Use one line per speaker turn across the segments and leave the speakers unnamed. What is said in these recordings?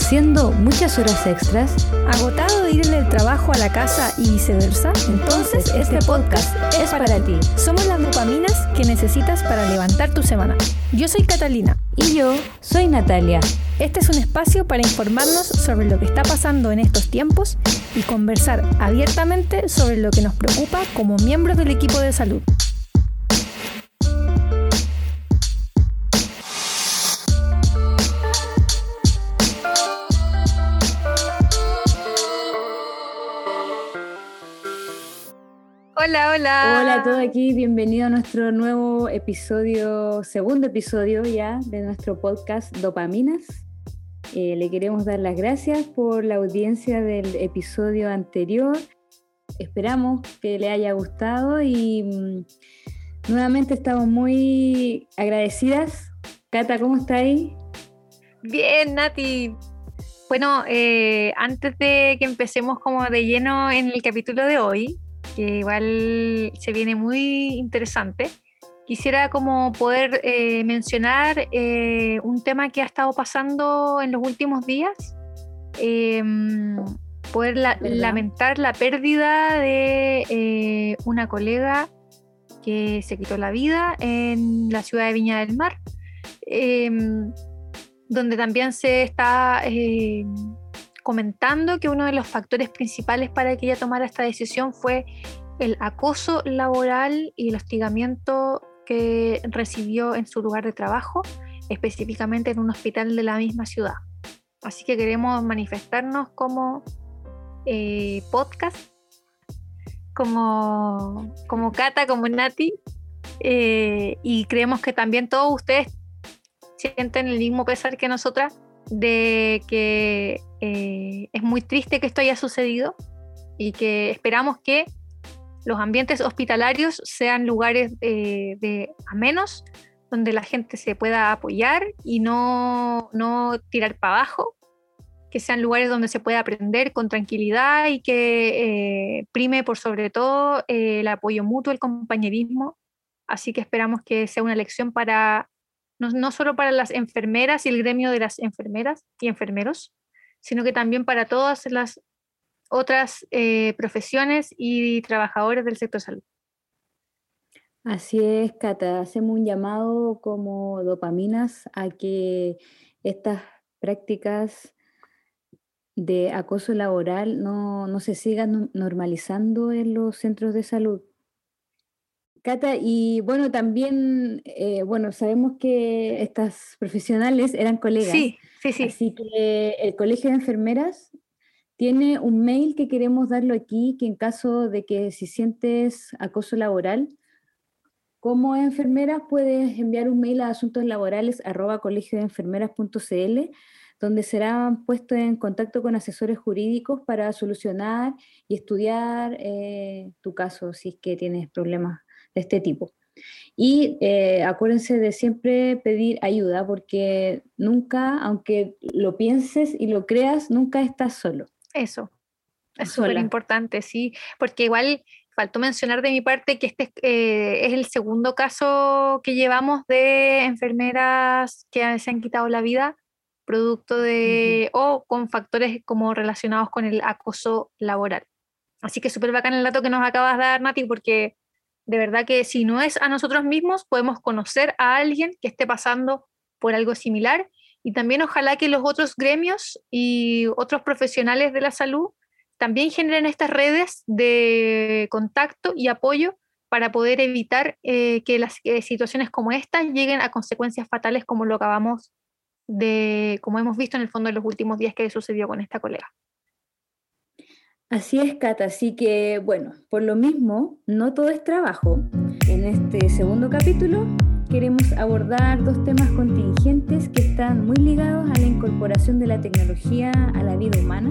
haciendo muchas horas extras,
agotado de ir del trabajo a la casa y viceversa,
entonces este podcast es para ti.
Somos las dopaminas que necesitas para levantar tu semana. Yo soy Catalina.
Y yo soy Natalia.
Este es un espacio para informarnos sobre lo que está pasando en estos tiempos y conversar abiertamente sobre lo que nos preocupa como miembros del equipo de salud. Hola,
a todos aquí, bienvenido a nuestro nuevo episodio, segundo episodio ya de nuestro podcast Dopaminas. Eh, le queremos dar las gracias por la audiencia del episodio anterior. Esperamos que le haya gustado y mm, nuevamente estamos muy agradecidas. Cata, ¿cómo está ahí?
Bien, Nati. Bueno, eh, antes de que empecemos como de lleno en el capítulo de hoy, que igual se viene muy interesante. Quisiera como poder eh, mencionar eh, un tema que ha estado pasando en los últimos días, em, poder lamentar la pérdida de eh, una colega que se quitó la vida en la ciudad de Viña del Mar, em, donde también se está comentando que uno de los factores principales para que ella tomara esta decisión fue el acoso laboral y el hostigamiento que recibió en su lugar de trabajo, específicamente en un hospital de la misma ciudad. Así que queremos manifestarnos como eh, podcast, como, como Cata, como Nati, eh, y creemos que también todos ustedes sienten el mismo pesar que nosotras de que eh, es muy triste que esto haya sucedido y que esperamos que los ambientes hospitalarios sean lugares eh, de amenos, donde la gente se pueda apoyar y no, no tirar para abajo, que sean lugares donde se pueda aprender con tranquilidad y que eh, prime por sobre todo el apoyo mutuo, el compañerismo. Así que esperamos que sea una lección para no, solo para las enfermeras y el gremio de las enfermeras y enfermeros, sino que también para todas las otras eh, profesiones y trabajadores del sector salud.
Así es, Cata. Hacemos un llamado como dopaminas a que estas prácticas de acoso laboral no, no se sigan normalizando en los centros de salud. Cata, y bueno, también, eh, bueno, sabemos que estas profesionales eran colegas.
Sí, sí, sí.
Así que el Colegio de Enfermeras tiene un mail que queremos darlo aquí, que en caso de que si sientes acoso laboral, como enfermera puedes enviar un mail a arroba donde serán puestos en contacto con asesores jurídicos para solucionar y estudiar eh, tu caso si es que tienes problemas de este tipo. Y eh, acuérdense de siempre pedir ayuda porque nunca, aunque lo pienses y lo creas, nunca estás solo.
Eso, es súper importante, sí, porque igual faltó mencionar de mi parte que este eh, es el segundo caso que llevamos de enfermeras que se han quitado la vida producto de o con factores como relacionados con el acoso laboral. Así que súper bacán el dato que nos acabas de dar, Nati, porque de verdad que si no es a nosotros mismos, podemos conocer a alguien que esté pasando por algo similar y también ojalá que los otros gremios y otros profesionales de la salud también generen estas redes de contacto y apoyo para poder evitar eh, que las situaciones como estas lleguen a consecuencias fatales como lo acabamos de, como hemos visto en el fondo en los últimos días que sucedió con esta colega.
Así es, Cata. Así que, bueno, por lo mismo, no todo es trabajo. En este segundo capítulo queremos abordar dos temas contingentes que están muy ligados a la incorporación de la tecnología a la vida humana.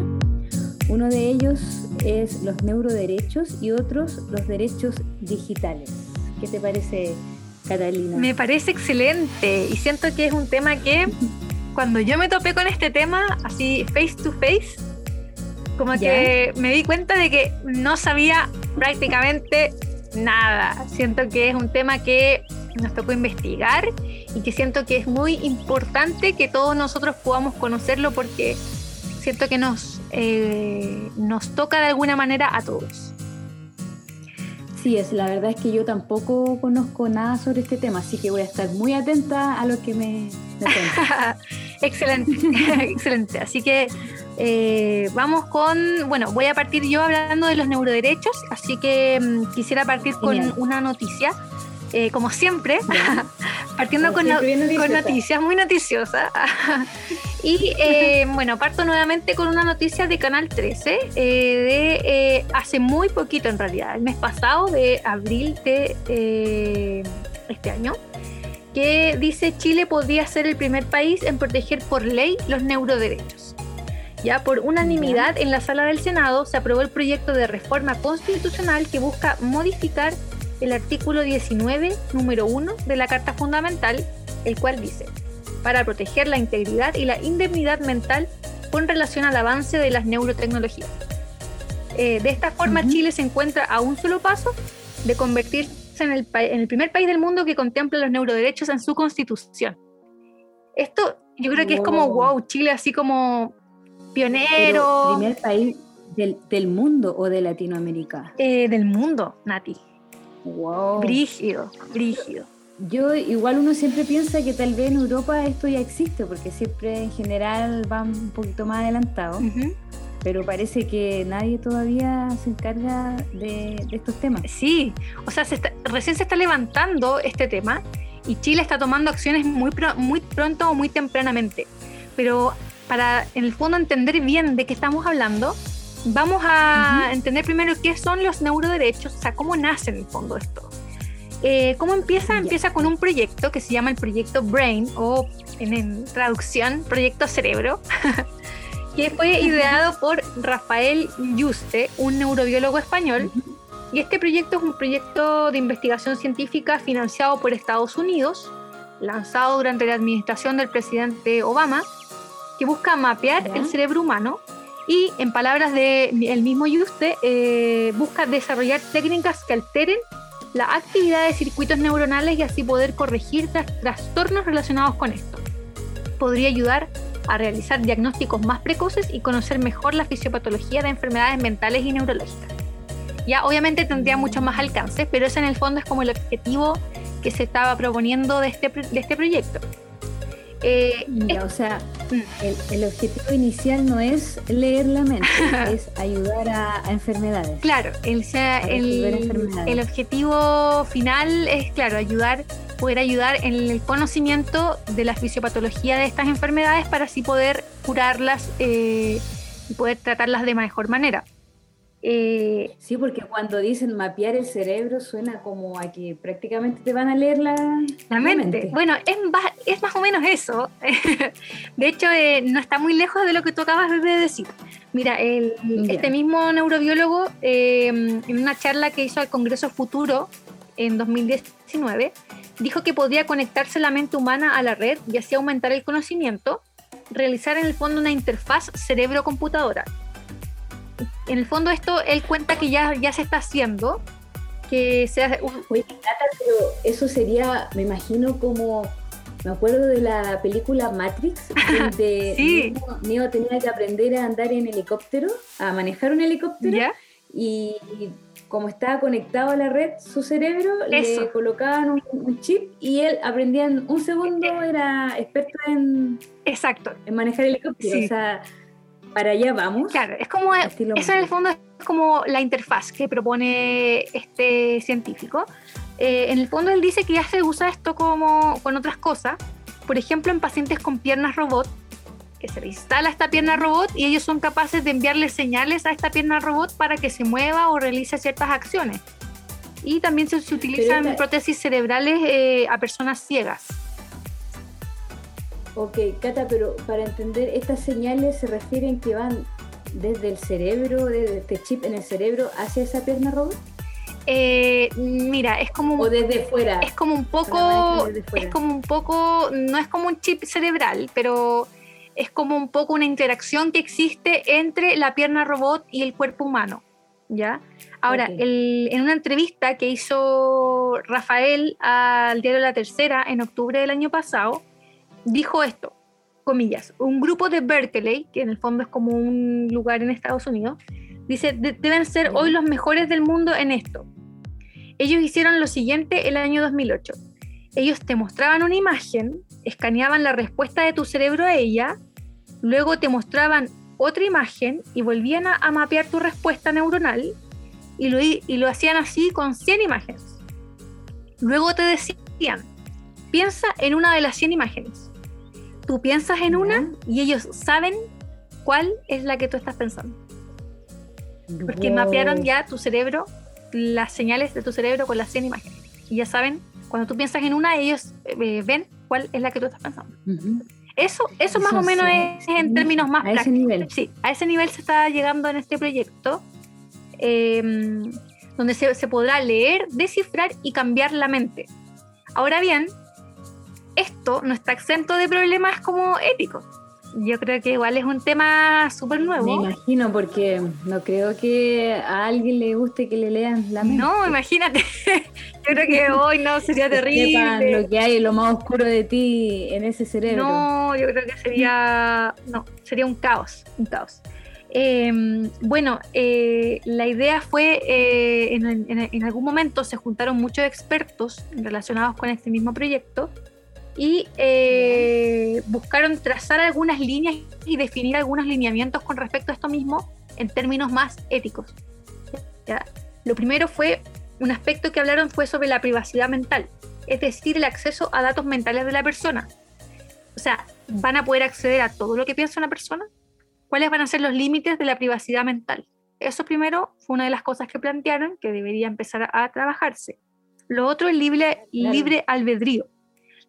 Uno de ellos es los neuroderechos y otros los derechos digitales. ¿Qué te parece, Catalina?
Me parece excelente y siento que es un tema que cuando yo me topé con este tema, así face to face, como que me di cuenta de que no sabía prácticamente nada. Siento que es un tema que nos tocó investigar y que siento que es muy importante que todos nosotros podamos conocerlo porque siento que nos, eh, nos toca de alguna manera a todos.
Sí, es, la verdad es que yo tampoco conozco nada sobre este tema, así que voy a estar muy atenta a lo que me,
excelente, excelente. Así que eh, vamos con, bueno, voy a partir yo hablando de los neuroderechos, así que mm, quisiera partir con una noticia eh, como siempre, partiendo con, noticias muy noticiosas. y eh, bueno, parto nuevamente con una noticia de Canal 13, eh, de hace muy poquito en realidad, el mes pasado, de abril de este año, que dice Chile podría ser el primer país en proteger por ley los neuroderechos. Ya por unanimidad en la sala del Senado se aprobó el proyecto de reforma constitucional que busca modificar el artículo 19, número 1 de la Carta Fundamental, el cual dice, para proteger la integridad y la indemnidad mental con relación al avance de las neurotecnologías. Eh, de esta forma, Chile se encuentra a un solo paso de convertirse en el, en el primer país del mundo que contempla los neuroderechos en su constitución. Esto yo creo que es como, wow, Chile así como pionero.
¿Primer país del, mundo o de Latinoamérica?
Eh, del mundo, Nati. Wow. Brígido, brígido.
Yo igual uno siempre piensa que tal vez en Europa esto ya existe, porque siempre en general van un poquito más adelantados. Pero parece que nadie todavía se encarga de, estos temas.
Sí, o sea, recién se está levantando este tema y Chile está tomando acciones muy, muy pronto o muy tempranamente. Pero para en el fondo entender bien de qué estamos hablando, vamos a entender primero qué son los neuroderechos, o sea, cómo nace en el fondo esto. Eh, ¿Cómo empieza? Empieza con un proyecto que se llama el proyecto Brain o en, traducción Proyecto Cerebro, que fue ideado por Rafael Yuste, un neurobiólogo español. Y este proyecto es un proyecto de investigación científica financiado por Estados Unidos, lanzado durante la administración del presidente Obama, que busca mapear el cerebro humano y en palabras del mismo Yuste, eh, busca desarrollar técnicas que alteren la actividad de circuitos neuronales y así poder corregir trastornos relacionados con esto. Podría ayudar a realizar diagnósticos más precoces y conocer mejor la fisiopatología de enfermedades mentales y neurológicas. Ya obviamente tendría mucho más alcance, pero ese en el fondo es como el objetivo que se estaba proponiendo de este, de este proyecto.
Eh, o sea, mm. el, objetivo inicial no es leer la mente, es ayudar a, enfermedades.
Claro, el, el, objetivo final es, claro, ayudar, poder ayudar en el conocimiento de la fisiopatología de estas enfermedades para así poder curarlas eh, y poder tratarlas de mejor manera.
Eh, sí, porque cuando dicen mapear el cerebro suena como a que prácticamente te van a leer la,
mente. Bueno, es, es, más o menos eso. de hecho, eh, no está muy lejos de lo que tú acabas de decir. Mira, este mismo neurobiólogo, eh, en una charla que hizo al Congreso Futuro en 2019, dijo que podía conectarse la mente humana a la red y así aumentar el conocimiento, realizar en el fondo una interfaz cerebro-computadora en el fondo esto él cuenta que ya, ya se está haciendo, que se hace...
pero eso sería, me imagino como, me acuerdo de la película Matrix, donde Neo, tenía que aprender a andar en helicóptero, a manejar un helicóptero, y como estaba conectado a la red, su cerebro, le colocaban un, chip y él aprendía en un segundo, eh, era experto en,
Exacto.
en manejar helicóptero. O sea, para allá vamos.
Claro, es como, eso en el fondo es como la interfaz que propone este científico. Eh, en el fondo él dice que ya se usa esto como con otras cosas, por ejemplo en pacientes con piernas robot, que se le instala esta pierna robot y ellos son capaces de enviarle señales a esta pierna robot para que se mueva o realice ciertas acciones. Y también se, utilizan prótesis cerebrales eh, a personas ciegas.
Ok, Cata, pero para entender, estas señales se refieren que van desde el cerebro, desde este chip en el cerebro, hacia esa pierna robot.
Eh, mira, es como
o desde fuera.
Es como un poco, es como un poco, no es como un chip cerebral, pero es como un poco una interacción que existe entre la pierna robot y el cuerpo humano, ¿ya? Ahora, en una entrevista que hizo Rafael al diario La Tercera en octubre del año pasado, dijo esto, comillas, un grupo de Berkeley, que en el fondo es como un lugar en Estados Unidos, dice, deben ser hoy los mejores del mundo en esto. Ellos hicieron lo siguiente el año 2008. Ellos te mostraban una imagen, escaneaban la respuesta de tu cerebro a ella, luego te mostraban otra imagen y volvían a, mapear tu respuesta neuronal y lo, y lo hacían así con 100 imágenes. Luego te decían, piensa en una de las 100 imágenes. Tú piensas en una y ellos saben cuál es la que tú estás pensando. Porque mapearon ya tu cerebro, las señales de tu cerebro con las 100 imágenes. Y ya saben, cuando tú piensas en una, ellos eh, ven cuál es la que tú estás pensando. Eso, eso, más o menos es en términos más
a Ese nivel.
Sí, a ese nivel se está llegando en este proyecto. Em, donde se, podrá leer, descifrar y cambiar la mente. Ahora bien, esto no está exento de problemas como éticos. Yo creo que igual es un tema súper nuevo.
Me imagino, porque no creo que a alguien le guste que le lean la mente.
No, imagínate. Yo creo que hoy no sería terrible.
lo que hay, lo más oscuro de ti en ese cerebro.
No, yo creo que sería. No, sería un caos. Un caos. Em, bueno, eh, la idea fue, eh, en, algún momento se juntaron muchos expertos relacionados con este mismo proyecto y eh, buscaron trazar algunas líneas y definir algunos lineamientos con respecto a esto mismo en términos más éticos. Lo primero fue, un aspecto que hablaron fue sobre la privacidad mental, es decir, el acceso a datos mentales de la persona. O sea, ¿van a poder acceder a todo lo que piensa una persona? cuáles van a ser los límites de la privacidad mental. Eso primero fue una de las cosas que plantearon que debería empezar a, trabajarse. Lo otro es libre, libre albedrío.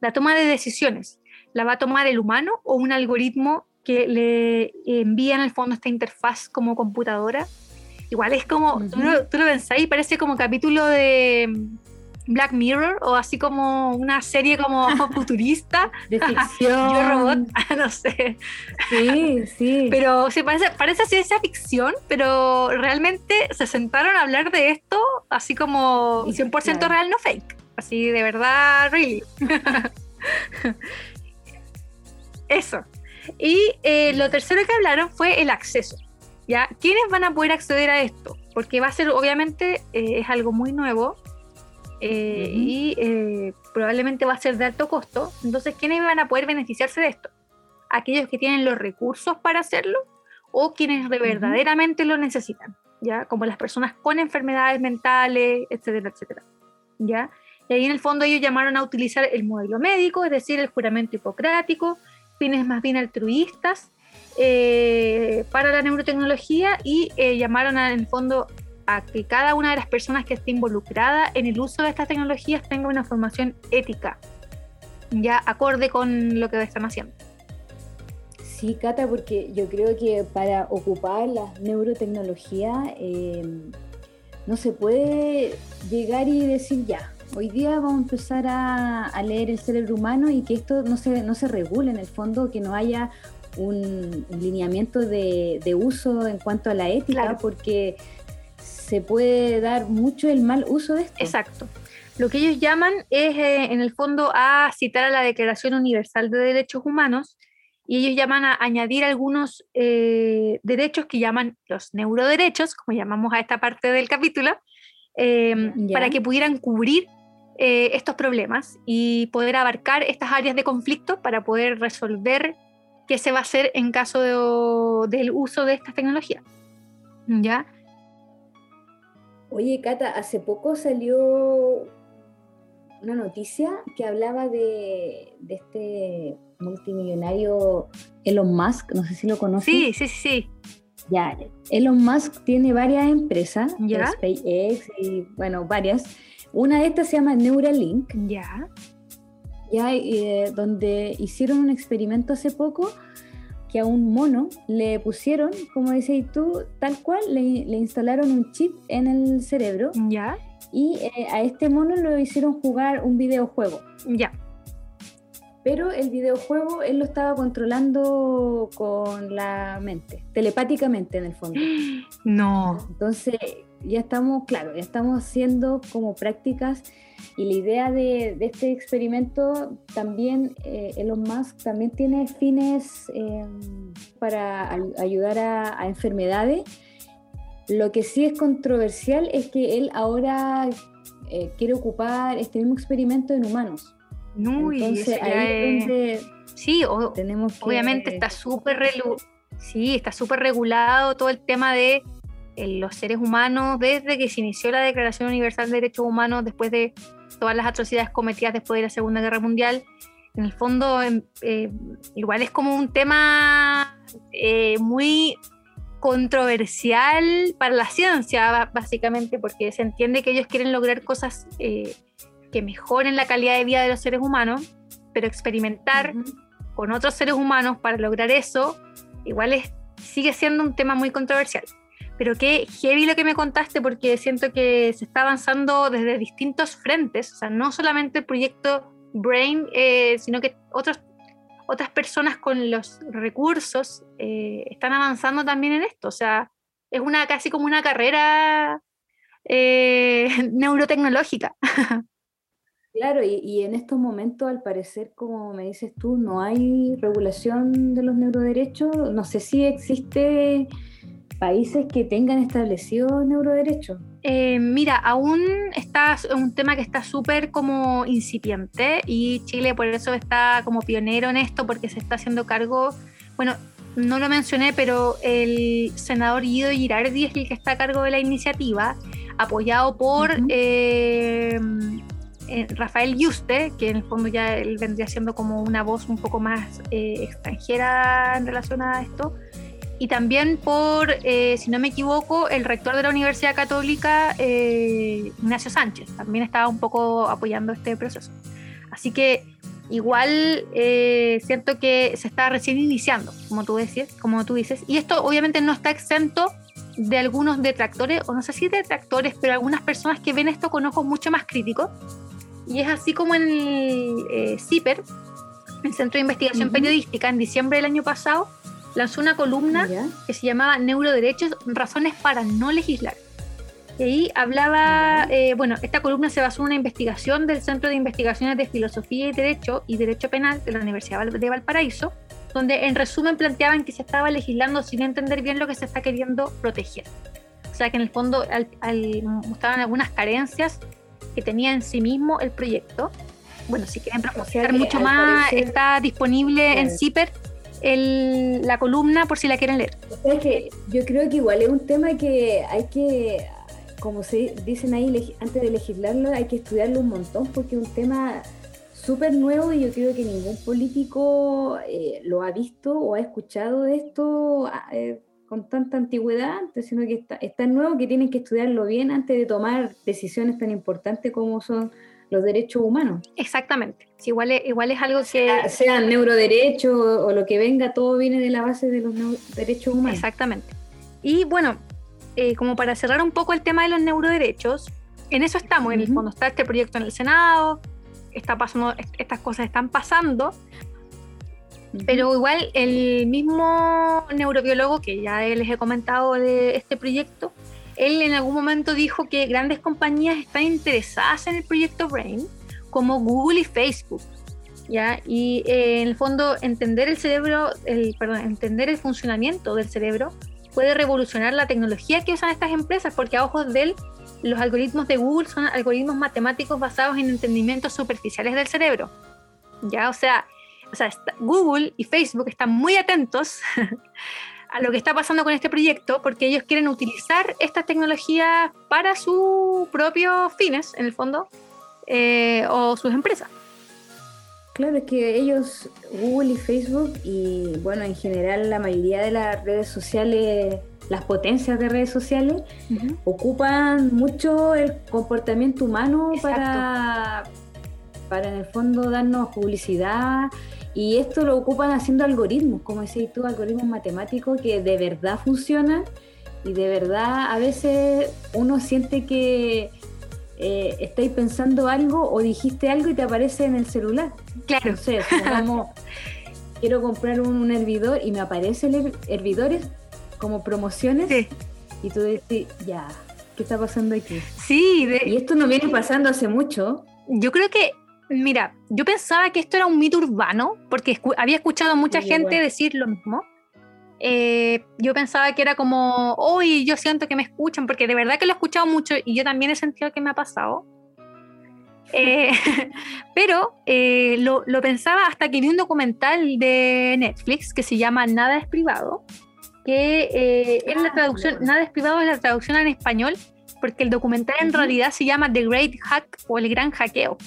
La toma de decisiones, ¿la va a tomar el humano o un algoritmo que le envía en el fondo esta interfaz como computadora? Igual es como, tú, lo, tú lo pensáis, parece como capítulo de, Black Mirror o así como una serie como futurista.
De ficción.
Yo robot, no sé.
Sí, sí.
Pero sí, parece, parece ciencia ficción, pero realmente se sentaron a hablar de esto así como 100% real, no fake. Así de verdad, really. Eso. Y eh, lo tercero que hablaron fue el acceso. ¿ya? ¿Quiénes van a poder acceder a esto? Porque va a ser, obviamente, eh, es algo muy nuevo eh, y eh, probablemente va a ser de alto costo. Entonces, ¿quiénes van a poder beneficiarse de esto? Aquellos que tienen los recursos para hacerlo o quienes verdaderamente lo necesitan, ¿ya? Como las personas con enfermedades mentales, etcétera, etcétera, ¿ya? Y ahí en el fondo ellos llamaron a utilizar el modelo médico, es decir, el juramento hipocrático, fines más bien altruistas eh, para la neurotecnología y llamaron a, en el fondo que cada una de las personas que esté involucrada en el uso de estas tecnologías tenga una formación ética, ya acorde con lo que están haciendo.
Sí, Cata, porque yo creo que para ocupar la neurotecnología eh, no se puede llegar y decir ya, hoy día vamos a empezar a, leer el cerebro humano y que esto no se, no se regule en el fondo, que no haya un, lineamiento de, uso en cuanto a la ética, porque se puede dar mucho el mal uso de esto.
Exacto. Lo que ellos llaman es, eh, en el fondo, a citar a la Declaración Universal de Derechos Humanos y ellos llaman a añadir algunos eh, derechos que llaman los neuroderechos, como llamamos a esta parte del capítulo, eh, para que pudieran cubrir estos problemas y poder abarcar estas áreas de conflicto para poder resolver qué se va a hacer en caso del uso de estas tecnologías. ¿Ya?
Oye, Cata, hace poco salió una noticia que hablaba de, este multimillonario Elon Musk, no sé si lo conoces.
Sí, sí, sí.
Ya, Elon Musk tiene varias empresas, SpaceX y bueno, varias. Una de estas se llama Neuralink.
Ya.
Ya, eh, donde hicieron un experimento hace poco que a un mono le pusieron, como decís tú, tal cual, le, instalaron un chip en el cerebro.
Ya.
Y eh, a este mono lo hicieron jugar un videojuego.
Ya.
Pero el videojuego él lo estaba controlando con la mente, telepáticamente en el fondo.
No.
Entonces, ya estamos, claro, ya estamos haciendo como prácticas y la idea de, este experimento también, eh, Elon Musk también tiene fines eh, para ayudar a, enfermedades. Lo que sí es controversial es que él ahora eh, quiere ocupar este mismo experimento en humanos.
Entonces, ahí sí, tenemos obviamente está súper sí, está súper regulado todo el tema de los seres humanos desde que se inició la Declaración Universal de Derechos Humanos, después de todas las atrocidades cometidas después de la Segunda Guerra Mundial. En el fondo, em, eh, igual es como un tema eh, muy controversial para la ciencia, básicamente, porque se entiende que ellos quieren lograr cosas eh, que mejoren la calidad de vida de los seres humanos, pero experimentar con otros seres humanos para lograr eso, igual es, sigue siendo un tema muy controversial pero qué heavy lo que me contaste porque siento que se está avanzando desde distintos frentes, o sea, no solamente el proyecto Brain, eh, sino que otros, otras personas con los recursos eh, están avanzando también en esto, o sea, es una casi como una carrera eh, neurotecnológica.
Claro, y, y, en estos momentos, al parecer, como me dices tú, no hay regulación de los neuroderechos. No sé si existe países que tengan establecido neuroderechos?
Eh, mira, aún está un tema que está súper como incipiente y Chile por eso está como pionero en esto porque se está haciendo cargo, bueno, no lo mencioné, pero el senador Guido Girardi es el que está a cargo de la iniciativa, apoyado por eh, eh, Rafael Yuste, que en el fondo ya él vendría siendo como una voz un poco más extranjera en relación a esto y también por, eh, si no me equivoco, el rector de la Universidad Católica, eh, Ignacio Sánchez, también estaba un poco apoyando este proceso. Así que igual eh, siento que se está recién iniciando, como tú, decías, como tú dices, y esto obviamente no está exento de algunos detractores, o no sé si detractores, pero algunas personas que ven esto con ojos mucho más críticos. Y es así como en el CIPER, el Centro de Investigación Periodística, en diciembre del año pasado, lanzó una columna que se llamaba Neuroderechos, razones para no legislar. Y ahí hablaba, eh, bueno, esta columna se basó en una investigación del Centro de Investigaciones de Filosofía y Derecho y Derecho Penal de la Universidad de Valparaíso, donde en resumen planteaban que se estaba legislando sin entender bien lo que se está queriendo proteger. O sea que en el fondo mostraban algunas carencias que tenía en sí mismo el proyecto. Bueno, si quieren profundizar mucho más, está disponible en CIPER el, la columna por si la quieren leer.
que yo creo que igual es un tema que hay que, como se dicen ahí, antes de legislarlo, hay que estudiarlo un montón porque es un tema súper nuevo y yo creo que ningún político eh, lo ha visto o ha escuchado de esto ah, eh, con tanta antigüedad sino que está, es tan nuevo que tienen que estudiarlo bien antes de tomar decisiones tan importantes como son los derechos humanos.
Exactamente. igual, es, igual es algo que... Sea,
sea neuroderecho o, lo que venga, todo viene de la base de los derechos humanos.
Exactamente. Y bueno, eh, como para cerrar un poco el tema de los neuroderechos, en eso estamos, en el fondo está este proyecto en el Senado, está pasando, estas cosas están pasando, pero igual el mismo neurobiólogo que ya les he comentado de este proyecto, él en algún momento dijo que grandes compañías están interesadas en el proyecto Brain, como Google y Facebook. ¿ya? Y eh, en el fondo, entender el cerebro, el, perdón, entender el funcionamiento del cerebro puede revolucionar la tecnología que usan estas empresas, porque a ojos de él, los algoritmos de Google son algoritmos matemáticos basados en entendimientos superficiales del cerebro. ¿ya? O sea, o sea Google y Facebook están muy atentos a lo que está pasando con este proyecto porque ellos quieren utilizar esta tecnología para sus propios fines, en el fondo, eh, o sus empresas.
Claro, es que ellos, Google y Facebook, y bueno, en general la mayoría de las redes sociales, las potencias de redes sociales, ocupan mucho el comportamiento humano para, para en el fondo darnos publicidad y esto lo ocupan haciendo algoritmos, como decís tú, algoritmos matemáticos que de verdad funcionan y de verdad a veces uno siente que eh, estáis pensando algo o dijiste algo y te aparece en el celular.
Claro.
No sé, como quiero comprar un, hervidor y me aparecen hervidores como promociones y tú decís, ya, ¿Qué está pasando aquí?
Sí,
y esto no viene pasando hace mucho.
Yo creo que, mira, yo pensaba que esto era un mito urbano, porque había escuchado a mucha gente decir lo mismo. Eh, yo pensaba que era como, hoy yo siento que me escuchan, porque de verdad que lo he escuchado mucho y yo también he sentido que me ha pasado. Eh, pero eh, lo, lo, pensaba hasta que vi un documental de Netflix que se llama Nada es privado, que es la ah, traducción, Nada es privado es la traducción en español, porque el documental en realidad se llama The Great Hack o El Gran Hackeo.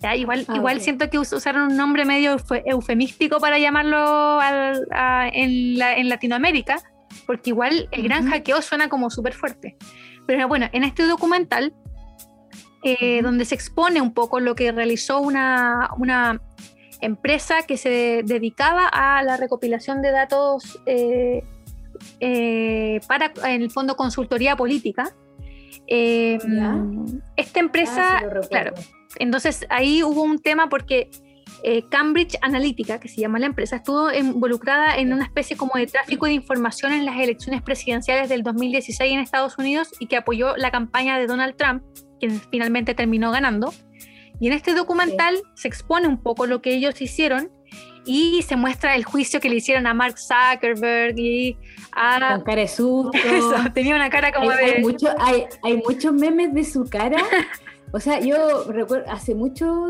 ¿Ya? Igual, ah, igual siento que usaron un nombre medio eufemístico para llamarlo en, en, Latinoamérica, porque igual el gran hackeo suena como súper fuerte. Pero bueno, en este documental, eh, donde se expone un poco lo que realizó una, una, empresa que se dedicaba a la recopilación de datos eh, eh, para, en el fondo, consultoría política. esta empresa, ah, claro, entonces ahí hubo un tema porque eh, Cambridge Analytica, que se llama la empresa, estuvo involucrada en una especie como de tráfico de información en las elecciones presidenciales del 2016 en Estados Unidos y que apoyó la campaña de Donald Trump, quien finalmente terminó ganando. Y en este documental se expone un poco lo que ellos hicieron y se muestra el juicio que le hicieron a Mark Zuckerberg y a...
Con cara de susto.
tenía una cara como
de... Hay, mucho, hay, hay muchos memes de su cara O sea, yo recuerdo, hace mucho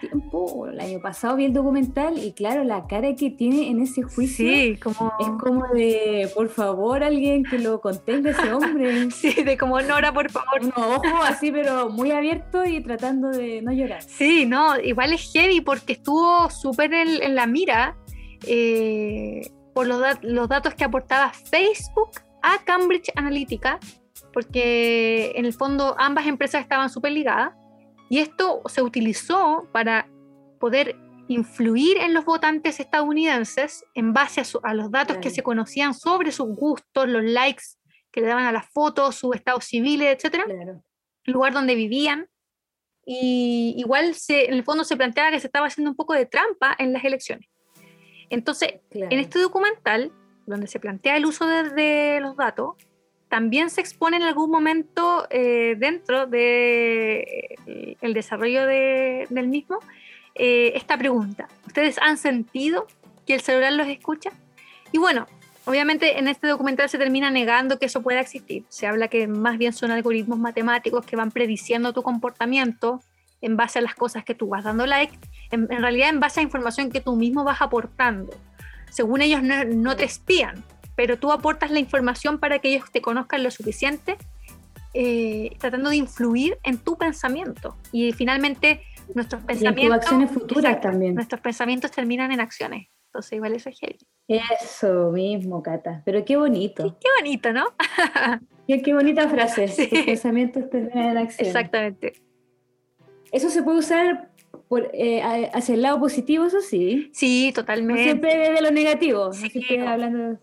tiempo, el año pasado vi el documental y claro, la cara que tiene en ese juicio
sí, como...
es como de, por favor, alguien que lo contenga ese hombre.
sí, de como Nora, por favor.
Unos ojos así, pero muy abiertos y tratando de no llorar.
Sí, no, igual es heavy porque estuvo súper en, la mira eh, por los, los datos que aportaba Facebook a Cambridge Analytica porque en el fondo ambas empresas estaban súper ligadas y esto se utilizó para poder influir en los votantes estadounidenses en base a, los datos que se conocían sobre sus gustos, los likes que le daban a las fotos, sus estados civiles, etcétera, el lugar donde vivían. Y igual se, en el fondo se planteaba que se estaba haciendo un poco de trampa en las elecciones. Entonces, en este documental, donde se plantea el uso de los datos, también se expone en algún momento eh, dentro del de, eh, el desarrollo del mismo eh, esta pregunta. ¿Ustedes han sentido que el celular los escucha? Y bueno, obviamente en este documental se termina negando que eso pueda existir. Se habla que más bien son algoritmos matemáticos que van prediciendo tu comportamiento en base a las cosas que tú vas dando like, en, realidad en base a información que tú mismo vas aportando. Según ellos no, no te espían, pero tú aportas la información para que ellos te conozcan lo suficiente, eh, tratando de influir en tu pensamiento. Y finalmente nuestros pensamientos...
acciones futuras también.
Nuestros pensamientos terminan en acciones. Entonces igual eso es heavy.
Eso mismo, Cata. Pero qué bonito.
qué bonito, ¿no?
qué, bonita frase. Tus pensamientos terminan en acciones.
Exactamente.
Eso se puede usar por, eh, hacia el lado positivo, eso sí.
Sí, totalmente.
No siempre de lo negativo. Sí, no hablando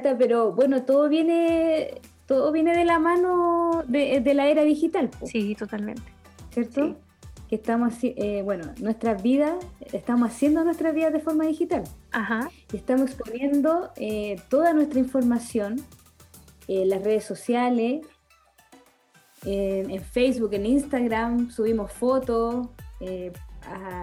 pero bueno, todo viene, todo viene de la mano de, la era digital.
Sí, totalmente.
¿Cierto? Que estamos, eh, bueno, nuestras vidas, estamos haciendo nuestras vidas de forma digital.
Ajá.
Y estamos exponiendo eh, toda nuestra información en las redes sociales, en, Facebook, en Instagram, subimos fotos, eh,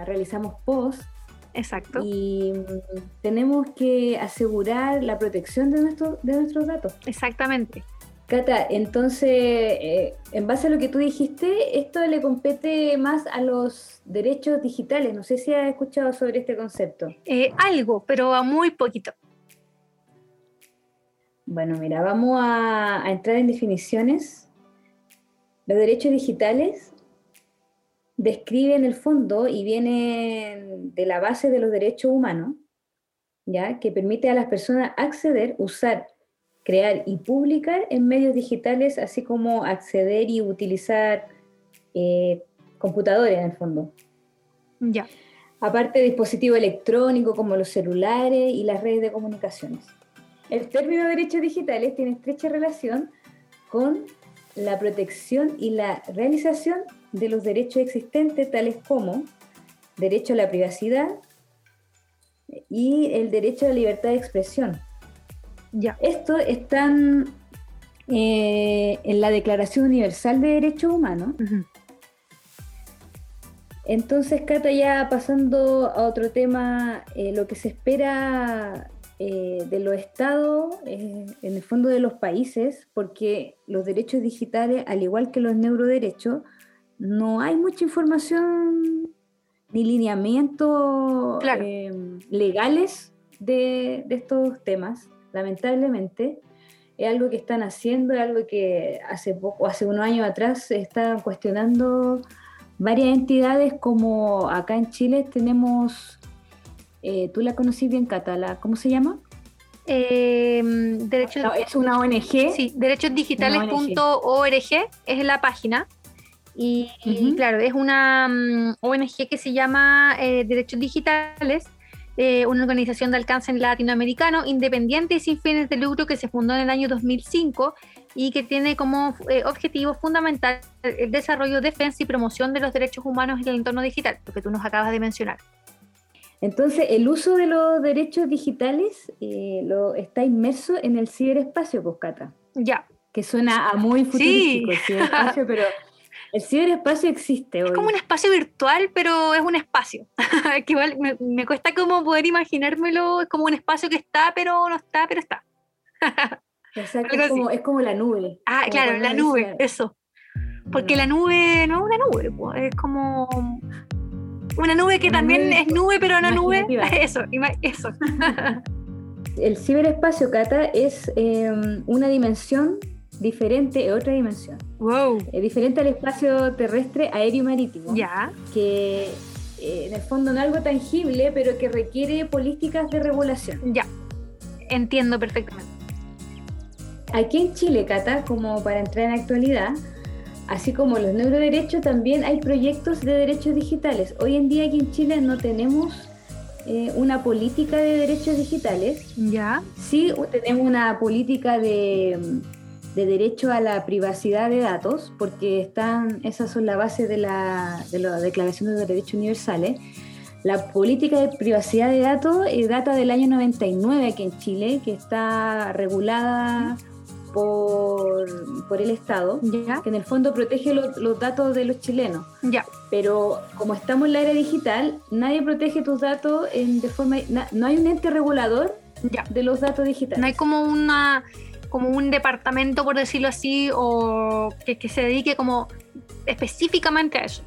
realizamos posts
Exacto.
Y mm, tenemos que asegurar la protección de, nuestro, de nuestros datos.
Exactamente.
Cata, entonces, eh, en base a lo que tú dijiste, esto le compete más a los derechos digitales. No sé si has escuchado sobre este concepto.
Eh, algo, pero a muy poquito.
Bueno, mira, vamos a, a entrar en definiciones. Los derechos digitales describe en el fondo y viene de la base de los derechos humanos, ¿ya? que permite a las personas acceder, usar, crear y publicar en medios digitales, así como acceder y utilizar eh, computadores en el fondo.
Ya.
Aparte de dispositivos electrónicos como los celulares y las redes de comunicaciones. El término derechos digitales tiene estrecha relación con la protección y la realización de los derechos existentes, tales como derecho a la privacidad y el derecho a la libertad de expresión.
Ya.
Estos están eh, en la Declaración Universal de Derechos Humanos. Entonces, Cata, ya pasando a otro tema, eh, lo que se espera eh, de los estados, en el fondo de los países, porque los derechos digitales, al igual que los neuroderechos, no hay mucha información ni lineamientos legales de, de, estos temas, lamentablemente es algo que están haciendo, es algo que hace poco, hace unos años atrás se estaban cuestionando varias entidades, como acá en Chile tenemos, eh, tú la conocí bien, Catala, ¿cómo se llama?
Eh,
es una ONG.
Sí, derechosdigitales.org es la página. Y, claro, es una mm, ONG que se llama eh, Derechos Digitales eh, una organización de alcance latinoamericano independiente y sin fines de lucro que se fundó en el año 2005 y que tiene como eh, objetivo fundamental el desarrollo, defensa y promoción de los derechos humanos en el entorno digital, lo que tú nos acabas de mencionar.
Entonces, el uso de los derechos digitales eh, lo, está inmerso en el ciberespacio, Coscata.
Ya.
Que suena a muy futurístico sí. ciberespacio, pero el ciberespacio existe
hoy. Es como un espacio virtual, pero es un espacio. que igual me, cuesta como poder imaginármelo, es como un espacio que está, pero no está, pero está.
Exacto, es como, la nube.
Ah, claro, la nube, eso. Porque la nube no es una nube, es como una nube que también es nube, pero no nube. Eso, eso.
El ciberespacio, Cata, es em, una dimensión diferente en otra dimensión.
Wow.
Es diferente al espacio terrestre, aéreo y marítimo.
Ya.
Que eh, en el fondo no es algo tangible, pero que requiere políticas de regulación.
Ya. Entiendo perfectamente.
Aquí en Chile, Cata, como para entrar en actualidad, así como los neuroderechos, también hay proyectos de derechos digitales. Hoy en día aquí en Chile no tenemos eh, una política de derechos digitales.
Ya.
Sí tenemos una política de de derecho a la privacidad de datos, porque están, esas son la base de la, de la Declaración de Derechos Universales. La política de privacidad de datos eh, data del año 99 aquí en Chile, que está regulada por, por el Estado,
¿Ya?
que en el fondo protege los datos de los chilenos.
Ya.
Pero como estamos en la era digital, nadie protege tus datos en, de forma... no hay un ente regulador
ya.
de los datos digitales.
No hay como una como un departamento, por decirlo así, o que, se dedique como específicamente a eso.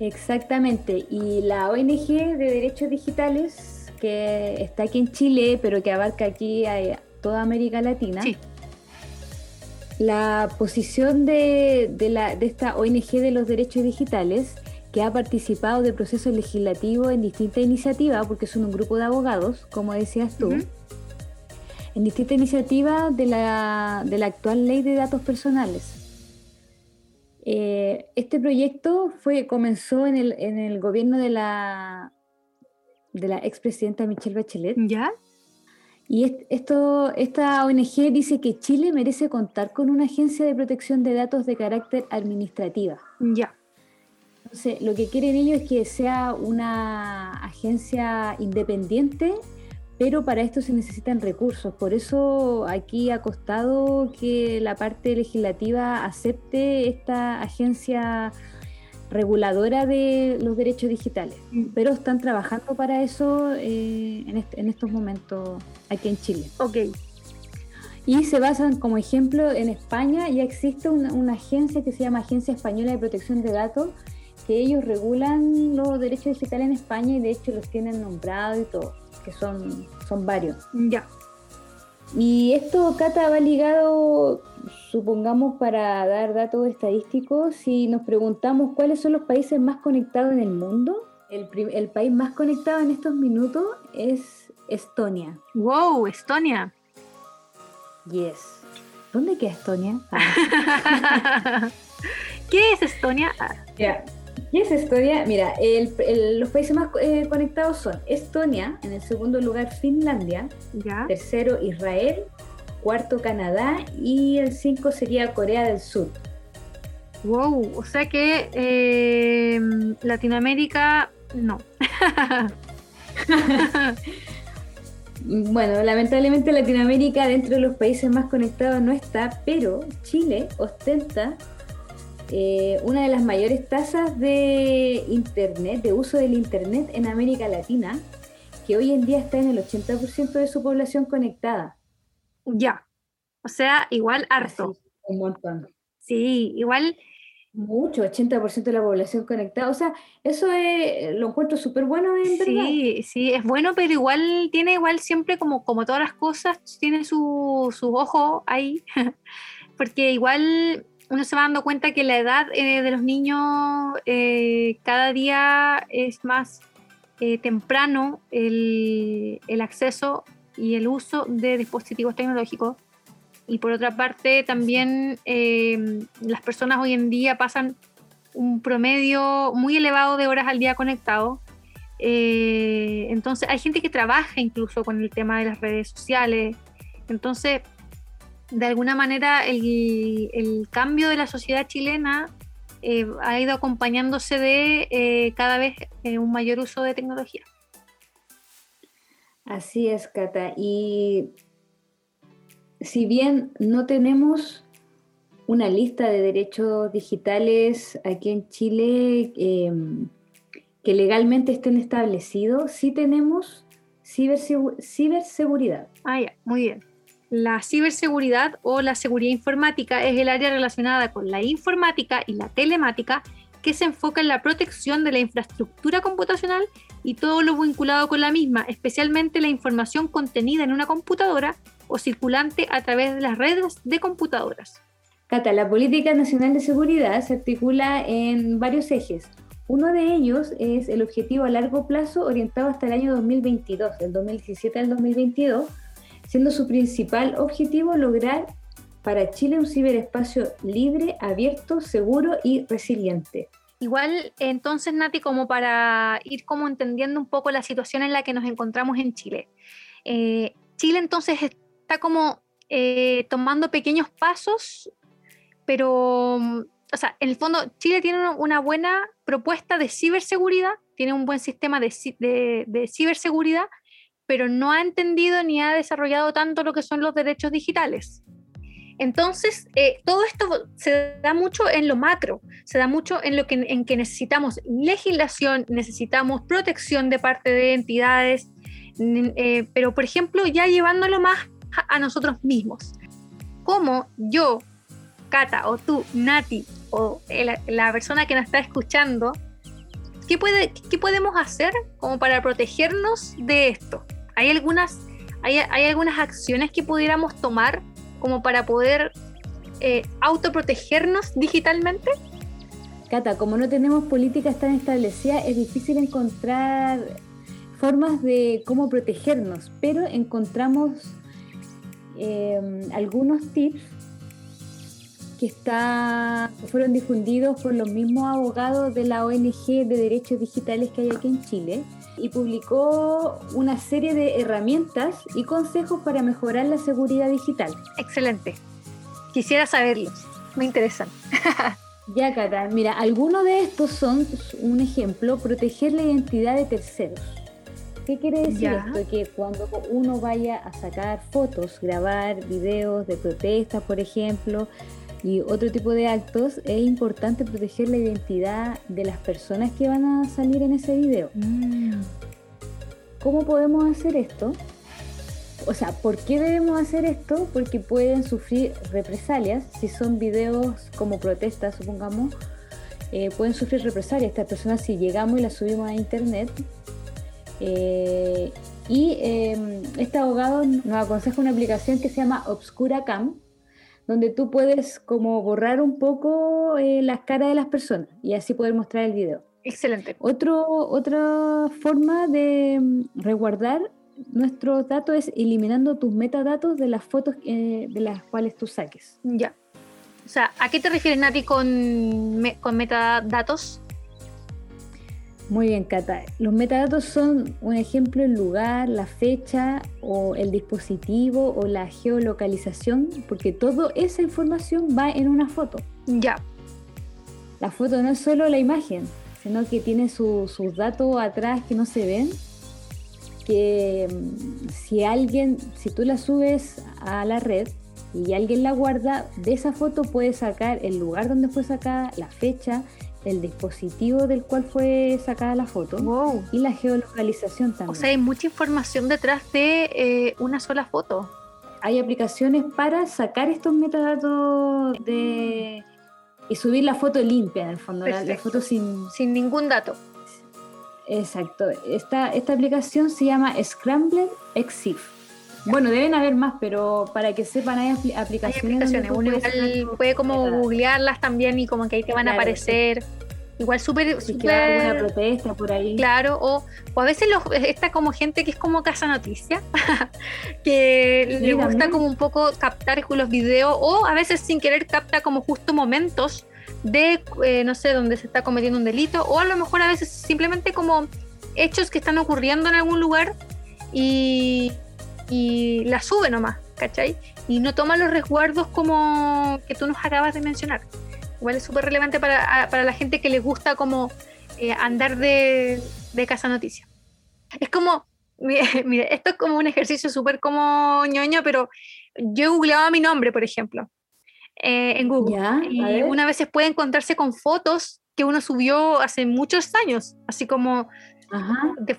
Exactamente, y la ONG de Derechos Digitales, que está aquí en Chile, pero que abarca aquí a toda América Latina,
sí.
la posición de, de, la, de esta ONG de los Derechos Digitales, que ha participado de procesos legislativos en distintas iniciativas, porque son un grupo de abogados, como decías tú, en distintas iniciativas de la, de la actual ley de datos personales. Eh, este proyecto fue, comenzó en el, en el gobierno de la, de la expresidenta Michelle Bachelet.
¿Ya?
Y esto, esta ONG dice que Chile merece contar con una agencia de protección de datos de carácter administrativa.
Ya.
Entonces, lo que quieren ellos es que sea una agencia independiente pero para esto se necesitan recursos. Por eso aquí ha costado que la parte legislativa acepte esta agencia reguladora de los derechos digitales. Mm. Pero están trabajando para eso eh, en, estos momentos aquí en Chile.
Ok.
Y se basan como ejemplo en España, ya existe una, una agencia que se llama Agencia Española de Protección de Datos, que ellos regulan los derechos digitales en España y de hecho los tienen nombrados y todo que son, son varios.
Ya.
Y esto, Cata, va ligado, supongamos, para dar datos estadísticos, si nos preguntamos cuáles son los países más conectados en el mundo, el, el país más conectado en estos minutos es Estonia.
¡Wow! Estonia.
Yes. ¿Dónde queda Estonia?
Ah. ¿Qué es Estonia? Ah.
¿Qué es Estonia? Mira, los países más eh, conectados son Estonia, en el segundo lugar Finlandia, tercero Israel, cuarto Canadá y el cinco sería Corea del Sur.
Wow, o sea que eh, Latinoamérica no.
Bueno, lamentablemente Latinoamérica dentro de los países más conectados no está, pero Chile ostenta eh, una de las mayores tasas de Internet, de uso del Internet en América Latina, que hoy en día está en el 80% de su población conectada.
Ya, o sea, igual harto.
un montón.
Sí, igual
mucho, 80% de la población conectada. O sea, eso es, lo encuentro súper bueno en verdad.
Sí, sí, es bueno, pero igual tiene igual siempre como, como todas las cosas, tiene su, su ojo ahí, porque igual uno se va dando cuenta que la edad eh, de los niños eh, cada día es más eh, temprano el, el acceso y el uso de dispositivos tecnológicos y por otra parte también eh, las personas hoy en día pasan un promedio muy elevado de horas al día conectado. Eh, entonces hay gente que trabaja incluso con el tema de las redes sociales. Entonces, de alguna manera el, cambio de la sociedad chilena eh, ha ido acompañándose de cada vez un mayor uso de tecnología.
Así es, Cata. Y si bien no tenemos una lista de derechos digitales aquí en Chile em, que legalmente estén establecidos, sí tenemos ciberseguridad.
Ah, ya, muy bien. La ciberseguridad o la seguridad informática es el área relacionada con la informática y la telemática que se enfoca en la protección de la infraestructura computacional y todo lo vinculado con la misma, especialmente la información contenida en una computadora o circulante a través de las redes de computadoras.
Cata, la Política Nacional de Seguridad se articula en varios ejes. Uno de ellos es el objetivo a largo plazo orientado hasta el año 2022, del 2017 al 2022, siendo su principal objetivo lograr para Chile un ciberespacio libre, abierto, seguro y resiliente.
Igual, entonces, Nati, como para ir como entendiendo un poco la situación en la que nos encontramos en Chile. Eh, Chile entonces está como eh, tomando pequeños pasos, pero, o sea, en el fondo Chile tiene una buena propuesta de ciberseguridad, tiene un buen sistema de, de, ciberseguridad, pero no ha entendido ni ha desarrollado tanto lo que son los derechos digitales. Entonces, eh, todo esto se da mucho en lo macro, se da mucho en lo que, en que necesitamos legislación, necesitamos protección de parte de entidades, eh, pero por ejemplo, ya llevándolo más a nosotros mismos. Como yo, Cata, o tú, Nati, o la persona que nos está escuchando, ¿qué, puede, ¿qué podemos hacer como para protegernos de esto? ¿Hay algunas, hay, hay algunas acciones que pudiéramos tomar como para poder eh, autoprotegernos digitalmente?
Cata, como no tenemos políticas tan establecidas, es difícil encontrar formas de cómo protegernos, pero encontramos Em, algunos tips que está, fueron difundidos por los mismos abogados de la ONG de Derechos Digitales que hay aquí en Chile y publicó una serie de herramientas y consejos para mejorar la seguridad digital.
Excelente. Quisiera saberlos. Me interesan.
ya, Cata. Mira, algunos de estos son, un ejemplo, proteger la identidad de terceros ¿Qué quiere decir esto? Que cuando uno vaya a sacar fotos, grabar videos de protestas, por ejemplo, y otro tipo de actos, es importante proteger la identidad de las personas que van a salir en ese video. Mm. ¿Cómo podemos hacer esto? O sea, ¿por qué debemos hacer esto? Porque pueden sufrir represalias si son videos como protestas, supongamos. Eh, pueden sufrir represalias estas personas si llegamos y las subimos a internet eh, y em, este abogado nos aconseja una aplicación que se llama Obscura Cam, donde tú puedes como borrar un poco eh, las caras de las personas y así poder mostrar el video.
Excelente.
Otro, otra forma de em, resguardar nuestros datos es eliminando tus metadatos de las fotos eh, de las cuales tú saques.
Ya. O sea, ¿a qué te refieres, Nati, con, con metadatos?
Muy bien, Cata. Los metadatos son un ejemplo el lugar, la fecha o el dispositivo o la geolocalización, porque toda esa información va en una foto.
Ya.
La foto no es solo la imagen, sino que tiene sus datos atrás que no se ven. que mm, si alguien, si tú la subes a la red y alguien la guarda, de esa foto puede sacar el lugar donde fue sacada, la fecha, el dispositivo del cual fue sacada la foto y la geolocalización también. O
sea, hay mucha información detrás de eh, una sola foto.
Hay aplicaciones para sacar estos metadatos de y subir la foto limpia en el fondo, la, foto sin...
Sin ningún dato.
Exacto. Esta, esta aplicación se llama Scrambler EXIF. Bueno, deben haber más, pero para que sepan hay aplicaciones.
Hay aplicaciones. Uno puede como googlearlas también y como que ahí te van a aparecer. Igual súper...
Si alguna protesta por ahí.
Claro, o, o a veces los, está como gente que es como casa noticia, que le gusta como un poco captar los videos, o a veces sin querer capta como justo momentos de, eh, no sé, donde se está cometiendo un delito, o a lo mejor a veces simplemente como hechos que están ocurriendo en algún lugar y, y la sube nomás, ¿cachai? Y no toma los resguardos como que tú nos acabas de mencionar. Igual es súper relevante para, para, la gente que le gusta como eh, andar de, de casa noticia. Es como, mire, esto es como un ejercicio súper como ñoño, pero yo he googleado mi nombre, por ejemplo, eh, en Google. y una vez se puede encontrarse con fotos que uno subió hace muchos años, así como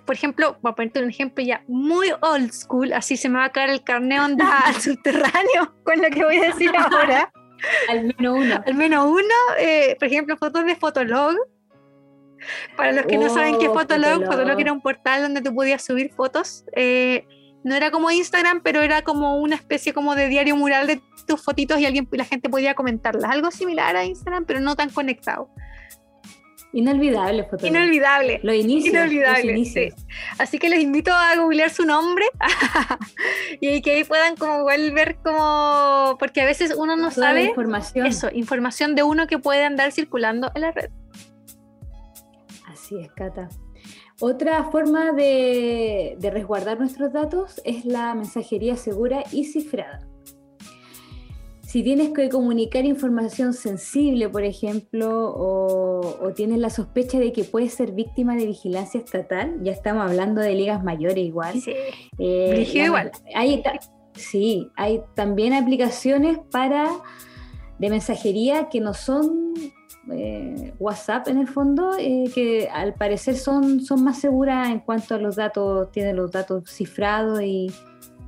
por ejemplo, voy a ponerte un ejemplo ya muy old school, así se me va a caer el carne onda al subterráneo con lo que voy a decir ahora.
al menos uno.
Al menos uno, eh, por ejemplo, fotos de Fotolog. Para los que no saben qué es oh, Fotolog, Fotolog, era un portal donde tú podías subir fotos. Eh, no era como Instagram, pero era como una especie como de diario mural de tus fotitos y alguien, la gente podía comentarlas. Algo similar a Instagram, pero no tan conectado.
Inolvidable fotografía.
Inolvidable.
Lo inicio.
Inolvidable. Así que les invito a googlear su nombre y que ahí puedan como igual ver como porque a veces uno no sabe
información.
eso, información de uno que puede andar circulando en la red.
Así es, Cata. Otra forma de resguardar nuestros datos es la mensajería segura y cifrada si tienes que comunicar información sensible, por ejemplo, o, tienes la sospecha de que puedes ser víctima de vigilancia estatal, ya estamos hablando de ligas mayores igual.
Sí, eh, igual.
Hay, sí, hay también aplicaciones para de mensajería que no son eh, WhatsApp en el fondo, eh, que al parecer son, son más seguras en cuanto a los datos, tienen los datos cifrados y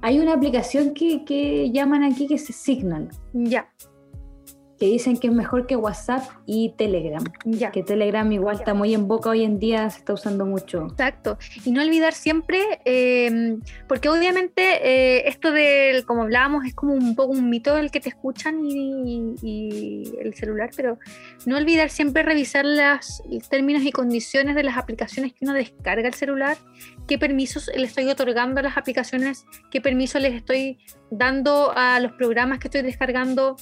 hay una aplicación que, llaman aquí que se Signal.
Ya
que dicen que es mejor que WhatsApp y Telegram.
Ya.
Que Telegram igual está muy en boca hoy en día, se está usando mucho.
Exacto. Y no olvidar siempre, eh, porque obviamente eh, esto del, como hablábamos, es como un poco un mito el que te escuchan y, el celular, pero no olvidar siempre revisar los términos y condiciones de las aplicaciones que uno descarga el celular, qué permisos le estoy otorgando a las aplicaciones, qué permiso les estoy dando a los programas que estoy descargando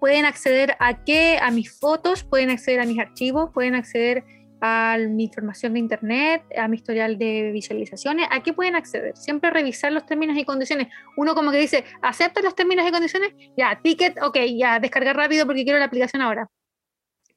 pueden acceder a qué, a mis fotos, pueden acceder a mis archivos, pueden acceder a mi información de internet, a mi historial de visualizaciones, ¿a qué pueden acceder? Siempre revisar los términos y condiciones. Uno como que dice, acepta los términos y condiciones, ya, ticket, ok, ya, descargar rápido porque quiero la aplicación ahora.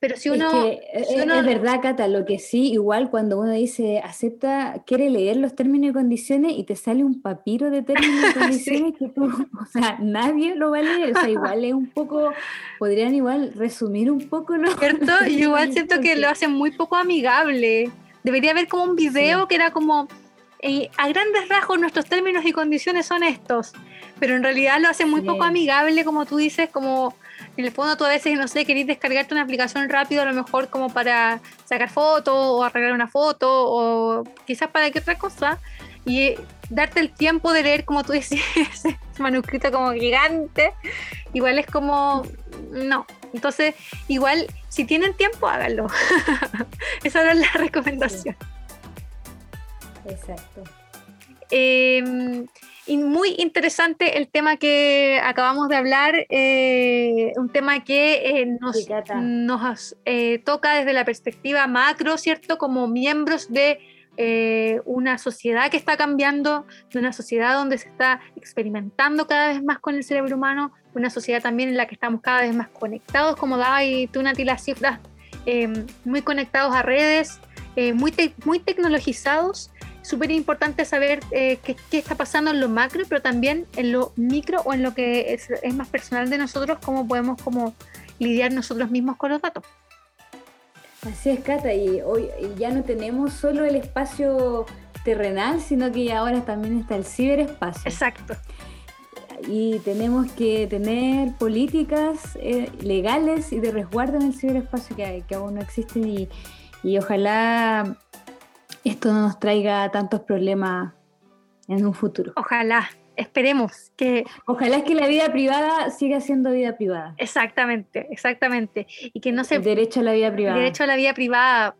Pero si uno,
es, es, verdad, Cata, lo que sí, igual cuando uno dice acepta, quiere leer los términos y condiciones y te sale un papiro de términos y condiciones que tú, o sea, nadie lo va a leer, o sea, igual es un poco, podrían igual resumir un poco lo
¿Cierto? Y igual siento que lo hacen muy poco amigable. Debería haber como un video que era como, eh, a grandes rasgos nuestros términos y condiciones son estos, pero en realidad lo hacen muy poco amigable, como tú dices, como en el fondo tú a veces, no sé, querés descargarte una aplicación rápido, a lo mejor como para sacar fotos o arreglar una foto o quizás para qué otra cosa. Y darte el tiempo de leer, como tú dices, ese manuscrito como gigante, igual es como, no. Entonces, igual, si tienen tiempo, háganlo. Esa era la recomendación.
Exacto.
Eh, y muy interesante el tema que acabamos de hablar, eh, un tema que eh, nos, nos eh, toca desde la perspectiva macro, ¿cierto? Como miembros de una sociedad que está cambiando, de una sociedad donde se está experimentando cada vez más con el cerebro humano, una sociedad también en la que estamos cada vez más conectados, como daba y tú, Nati, las cifras, muy conectados a redes, muy, muy tecnologizados súper importante saber eh, qué, qué, está pasando en lo macro, pero también en lo micro o en lo que es, es, más personal de nosotros, cómo podemos como lidiar nosotros mismos con los datos.
Así es, Cata, y hoy ya no tenemos solo el espacio terrenal, sino que ahora también está el ciberespacio.
Exacto.
Y tenemos que tener políticas eh, legales y de resguardo en el ciberespacio que, que aún no existen y, y ojalá esto no nos traiga tantos problemas en un futuro.
Ojalá, esperemos que...
Ojalá es que la vida privada siga siendo vida privada.
Exactamente, exactamente. Y que no se...
El derecho a la vida privada.
El derecho a la vida privada,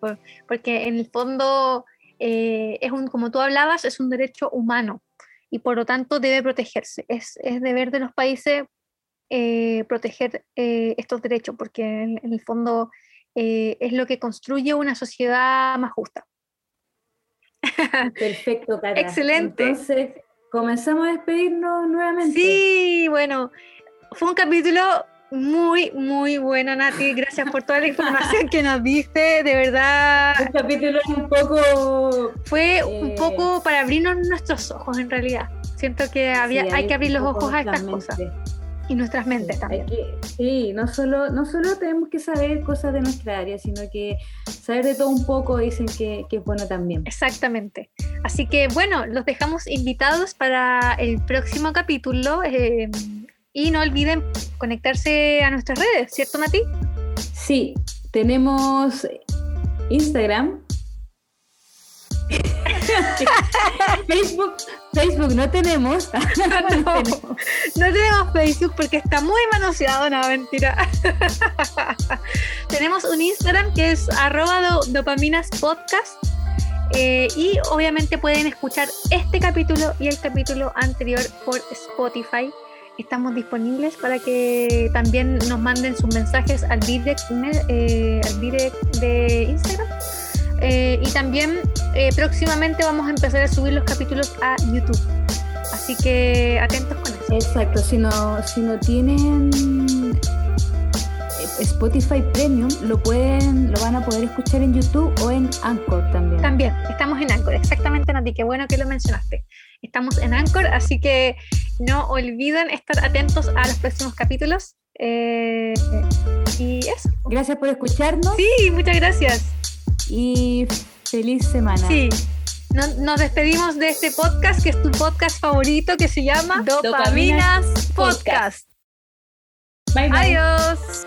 porque en el fondo eh, es un, como tú hablabas, es un derecho humano y por lo tanto debe protegerse. Es, es deber de los países eh, proteger eh, estos derechos, porque en, en el fondo es lo que construye una sociedad más justa.
Perfecto, Cata.
Excelente.
Entonces, comenzamos a despedirnos nuevamente.
Sí, bueno, fue un capítulo muy, muy bueno, Nati. Gracias por toda la información que nos diste, de verdad.
Un capítulo un poco...
Fue eh... un poco para abrirnos nuestros ojos, en realidad. Siento que había, sí, hay, hay, que abrir los ojos a estas cosas. Y nuestras mentes
sí,
también.
Que, sí, no solo, no solo tenemos que saber cosas de nuestra área, sino que saber de todo un poco dicen que, que es bueno también.
Exactamente. Así que bueno, los dejamos invitados para el próximo capítulo. Eh, y no olviden conectarse a nuestras redes, ¿cierto, Mati?
Sí, tenemos Instagram. Facebook, Facebook no tenemos.
no, no, tenemos Facebook porque está muy manoseado, no, mentira. tenemos un Instagram que es arroba dopaminaspodcast. Eh, y obviamente pueden escuchar este capítulo y el capítulo anterior por Spotify estamos disponibles para que también nos manden sus mensajes al direct, eh, al direct de Instagram. Eh, y también eh, próximamente vamos a empezar a subir los capítulos a YouTube. Así que atentos con eso.
Exacto, si no, si no tienen Spotify Premium, lo pueden, lo van a poder escuchar en YouTube o en Anchor también.
También, estamos en Anchor, exactamente, Nati, qué bueno que lo mencionaste. Estamos en Anchor, así que no olviden estar atentos a los próximos capítulos. Eh, y eso.
Gracias por escucharnos.
Sí, muchas gracias.
Y feliz semana.
Sí. No, nos despedimos de este podcast, que es tu podcast favorito, que se llama
Dopaminas,
Dopaminas Podcast.
Bye, bye.
Adiós.